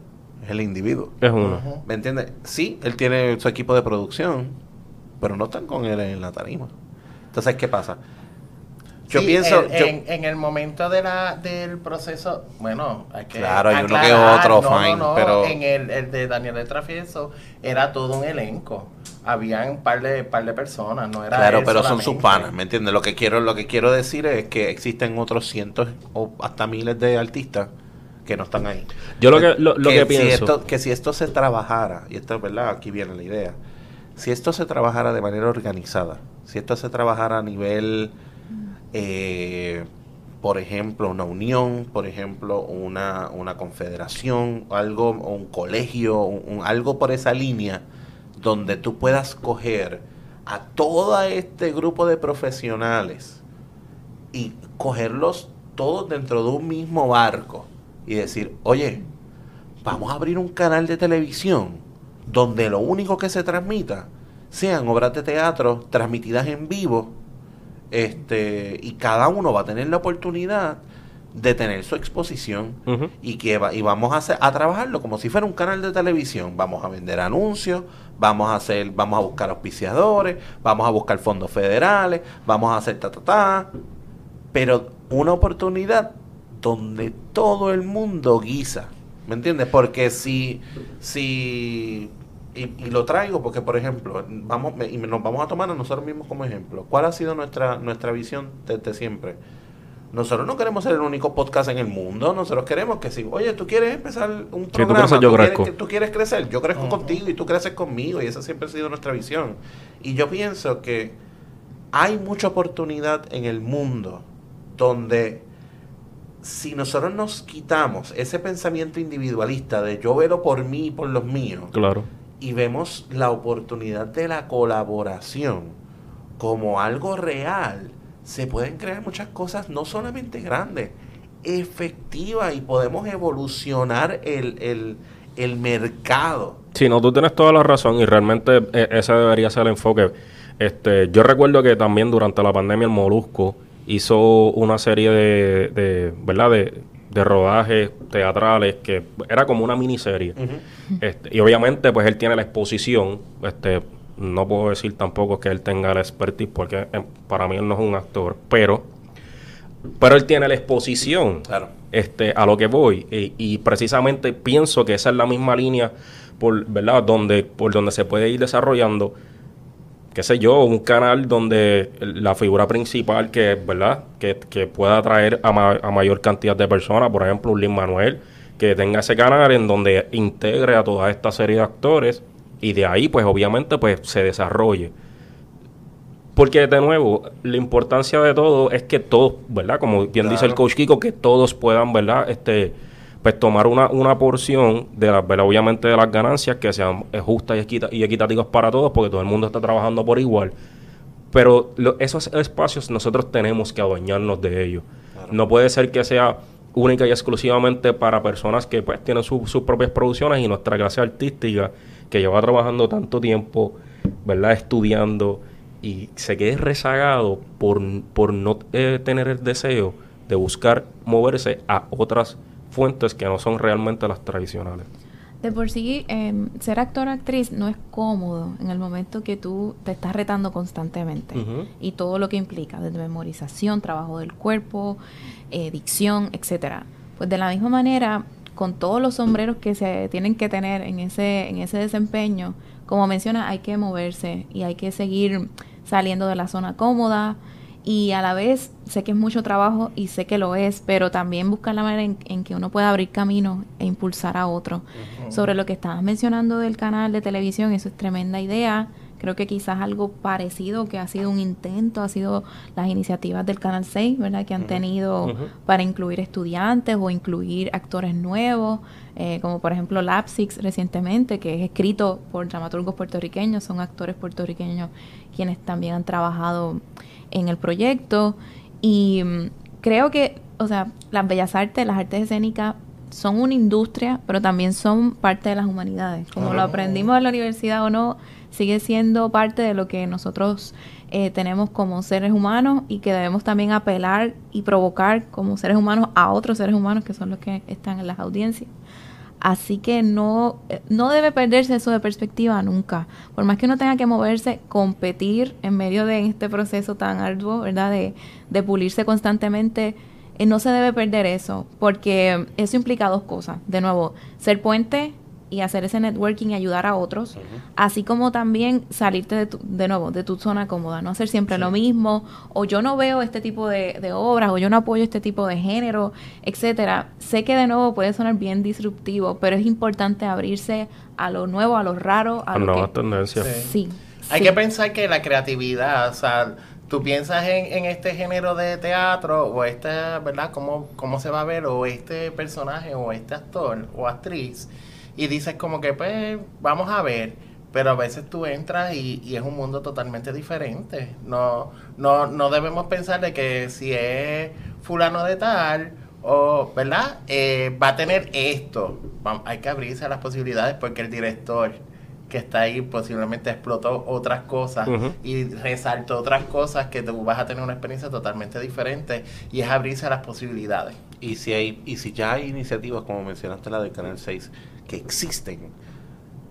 es el individuo. Es uno. ¿Me entiendes? Sí, él tiene su equipo de producción, pero no están con él en la tarima. Entonces, ¿qué pasa? Yo Sí, pienso... En, yo- en- en el momento de la, del proceso, bueno, hay que. Claro, hay uno que otro, no, fine, no, pero- En el, el de Daniel de Trafieso era todo un elenco. Habían un par de, par de personas, no era. Claro, él pero son sus panas, ¿me entiendes? Lo que quiero, lo que quiero decir es que existen otros cientos o hasta miles de artistas que no están ahí. Yo lo que- lo- lo que si pienso- esto- que si esto se trabajara, y esto es verdad, aquí viene la idea, si esto se trabajara de manera organizada, si esto se trabajara a nivel, eh, por ejemplo, una unión, por ejemplo, una, una confederación, algo, un colegio, algo por esa línea, donde tú puedas coger a todo este grupo de profesionales y cogerlos todos dentro de un mismo barco y decir, oye, vamos a abrir un canal de televisión donde lo único que se transmita sean obras de teatro transmitidas en vivo este y cada uno va a tener la oportunidad de tener su exposición y que va- y vamos a hacer, a trabajarlo como si fuera un canal de televisión. Vamos a vender anuncios vamos a hacer vamos a buscar auspiciadores vamos a buscar fondos federales vamos a hacer ta ta ta. Pero una oportunidad donde todo el mundo guisa ¿me entiendes? porque si si y, y lo traigo porque por ejemplo vamos me- y nos vamos a tomar a nosotros mismos como ejemplo ¿cuál ha sido nuestra nuestra visión desde siempre? nosotros no queremos ser el único podcast en el mundo. Nosotros queremos que si, oye, tú quieres empezar un tú programa, creces, yo quieres, crezco. que- tú quieres crecer, yo crezco contigo y tú creces conmigo y esa siempre ha sido nuestra visión. Y yo pienso que hay mucha oportunidad en el mundo donde si nosotros nos quitamos ese pensamiento individualista de yo velo por mí y por los míos, Claro. Y vemos la oportunidad de la colaboración como algo real, se pueden crear muchas cosas no solamente grandes, efectivas y podemos evolucionar el, el, el mercado. Sí, no, tú tienes toda la razón y realmente eh, ese debería ser el enfoque. Este, yo recuerdo que también durante la pandemia el Molusco hizo una serie de, de ¿verdad? De, de rodajes teatrales que era como una miniserie. Este, y obviamente pues él tiene la exposición, este, no puedo decir tampoco que él tenga la expertise porque eh, para mí él no es un actor, pero pero él tiene la exposición Claro. este, a lo que voy. Y, y precisamente pienso que esa es la misma línea por, ¿verdad? Donde, por donde se puede ir desarrollando, qué sé yo, un canal donde la figura principal que, ¿verdad? Que, que pueda atraer a, ma- a mayor cantidad de personas, por ejemplo, un Lin Manuel, que tenga ese canal en donde integre a toda esta serie de actores y de ahí, pues obviamente, pues se desarrolle. Porque de nuevo, la importancia de todo es que todos, ¿verdad? Como bien dice el coach Kiko, que todos puedan, ¿verdad? Este, pues tomar una, una porción de las. Obviamente de las ganancias que sean eh, justas y, equita- y equitativas para todos, porque todo el mundo está trabajando por igual. Pero lo- esos espacios nosotros tenemos que adueñarnos de ellos. No puede ser que sea única y exclusivamente para personas que pues tienen su- sus propias producciones y nuestra clase artística que lleva trabajando tanto tiempo, ¿verdad? Estudiando y se quede rezagado por, por no eh, tener el deseo de buscar moverse a otras fuentes que no son realmente las tradicionales. De por sí, em, ser actor o actriz no es cómodo en el momento que tú te estás retando constantemente. Y todo lo que implica, desde memorización, trabajo del cuerpo, eh, dicción, etcétera. Pues de la misma manera, con todos los sombreros que se tienen que tener en ese, en ese desempeño, como menciona, hay que moverse y hay que seguir saliendo de la zona cómoda. Y a la vez, sé que es mucho trabajo y sé que lo es, pero también buscar la manera en, en que uno pueda abrir camino e impulsar a otro. Sobre lo que estabas mencionando del canal de televisión, eso es tremenda idea. Creo que quizás algo parecido que ha sido un intento, ha sido las iniciativas del Canal 6, ¿verdad? Que han tenido para incluir estudiantes o incluir actores nuevos, eh, como por ejemplo Lapsix recientemente, que es escrito por dramaturgos puertorriqueños, son actores puertorriqueños quienes también han trabajado en el proyecto. Y mm, creo que, o sea, las bellas artes, las artes escénicas son una industria, pero también son parte de las humanidades. Como lo aprendimos en la universidad o no, sigue siendo parte de lo que nosotros eh, tenemos como seres humanos y que debemos también apelar y provocar como seres humanos a otros seres humanos que son los que están en las audiencias. Así que no, eh, no debe perderse eso de perspectiva nunca. Por más que uno tenga que moverse, competir en medio de este proceso tan arduo, ¿verdad? De, de pulirse constantemente, eh, no se debe perder eso, porque eso implica dos cosas. De nuevo, ser puente y hacer ese networking y ayudar a otros, así como también salirte de, tu- de nuevo de tu zona cómoda, no hacer siempre lo mismo, o yo no veo este tipo de, de obras, o yo no apoyo este tipo de género, etcétera. Sé que de nuevo puede sonar bien disruptivo, pero es importante abrirse a lo nuevo, a lo raro, a Las lo nuevas que... tendencias. Sí. Hay sí. que pensar que la creatividad, o sea, tú piensas en, en este género de teatro o este, ¿verdad? ¿Cómo, ¿Cómo se va a ver? O este personaje o este actor o actriz y dices como que pues vamos a ver, pero a veces tú entras y, y es un mundo totalmente diferente. No, no, no debemos pensar de que si es fulano de tal o, ¿verdad? Eh, va a tener esto. Hay que abrirse a las posibilidades porque el director que está ahí posiblemente explotó otras cosas y resaltó otras cosas que tú vas a tener una experiencia totalmente diferente y es abrirse a las posibilidades. Y si hay y si ya hay iniciativas como mencionaste la del Canal 6 que existen,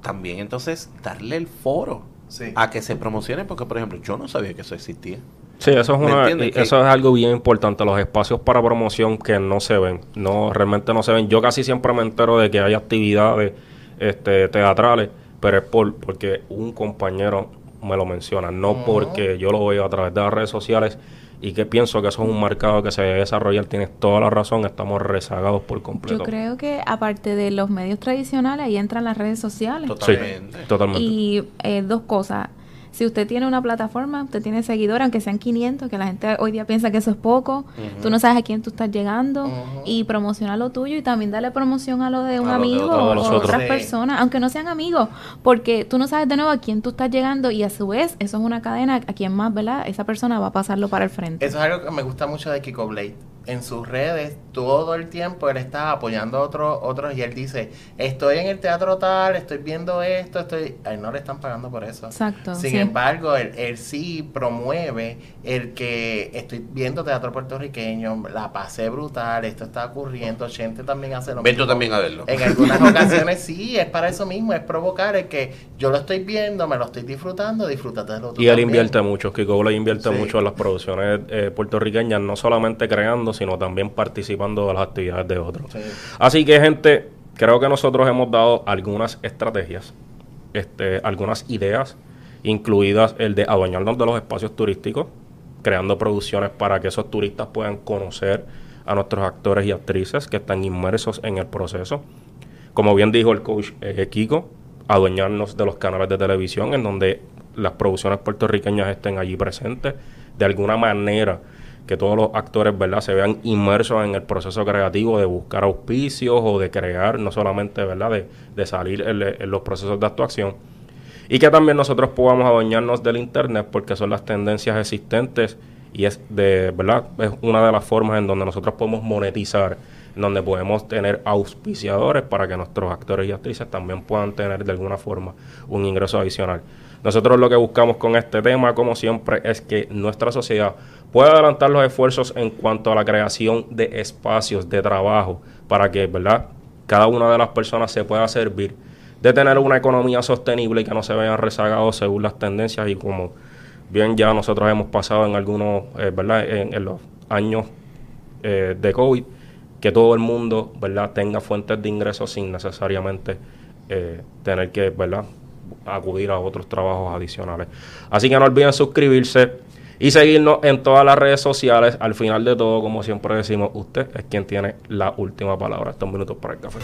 también entonces darle el foro Sí. a que se promocionen porque por ejemplo, yo no sabía que eso existía. Sí, eso es, ¿Me una, Que- eso es algo bien importante, los espacios para promoción que no se ven, no realmente no se ven. Yo casi siempre me entero de que hay actividades este, teatrales, pero es por porque un compañero me lo menciona, no porque yo lo veo a través de las redes sociales y que pienso que eso es un mercado que se debe desarrollar. Tienes toda la razón, estamos rezagados por completo. Yo creo que aparte de los medios tradicionales, ahí entran las redes sociales. Sí, Totalmente. totalmente. Y eh, dos cosas. Si usted tiene una plataforma, usted tiene seguidores, aunque sean 500, que la gente hoy día piensa que eso es poco, tú no sabes a quién tú estás llegando, y promociona lo tuyo y también darle promoción a lo de un A lo de amigo otro- o otras Sí. personas, aunque no sean amigos, porque tú no sabes de nuevo a quién tú estás llegando y a su vez eso es una cadena a quien más, ¿verdad? Esa persona va a pasarlo para el frente. Eso es algo que me gusta mucho de Kiko Blade. En sus redes, todo el tiempo él está apoyando a otros otros y él dice, estoy en el teatro tal, estoy viendo esto, estoy... A él no le están pagando por eso. Exacto, Sin sí. embargo, él, él sí promueve el que estoy viendo teatro puertorriqueño, la pasé brutal, esto está ocurriendo, Chente también hace lo Ven tú mismo. también a verlo. En algunas ocasiones sí, es para eso mismo, es provocar el que yo lo estoy viendo, me lo estoy disfrutando, disfrútate de lo Y él también. invierte mucho, Kiko Blay invierte Sí. mucho en las producciones eh, puertorriqueñas, no solamente creando, sino también participando de las actividades de otros. Sí. Así que, gente, creo que nosotros hemos dado algunas estrategias, este, algunas ideas, incluidas el de adueñarnos de los espacios turísticos, creando producciones para que esos turistas puedan conocer a nuestros actores y actrices que están inmersos en el proceso. Como bien dijo el coach eh, Kiko, adueñarnos de los canales de televisión en donde las producciones puertorriqueñas estén allí presentes, de alguna manera que todos los actores verdad se vean inmersos en el proceso creativo de buscar auspicios o de crear, no solamente verdad de, de salir en, los procesos de actuación. Y que también nosotros podamos adueñarnos del Internet porque son las tendencias existentes y es de verdad es una de las formas en donde nosotros podemos monetizar, en donde podemos tener auspiciadores para que nuestros actores y actrices también puedan tener de alguna forma un ingreso adicional. Nosotros lo que buscamos con este tema, como siempre, es que nuestra sociedad pueda adelantar los esfuerzos en cuanto a la creación de espacios de trabajo para que, ¿verdad? Cada una de las personas se pueda servir de tener una economía sostenible y que no se vean rezagados según las tendencias y como bien ya nosotros hemos pasado en algunos, eh, ¿verdad? En, en los años eh, de COVID, que todo el mundo, ¿verdad? Tenga fuentes de ingresos sin necesariamente eh, tener que, ¿verdad? Acudir a otros trabajos adicionales. Así que no olviden suscribirse y seguirnos en todas las redes sociales. Al final de todo, como siempre decimos, usted es quien tiene la última palabra. Estos minutos para el café.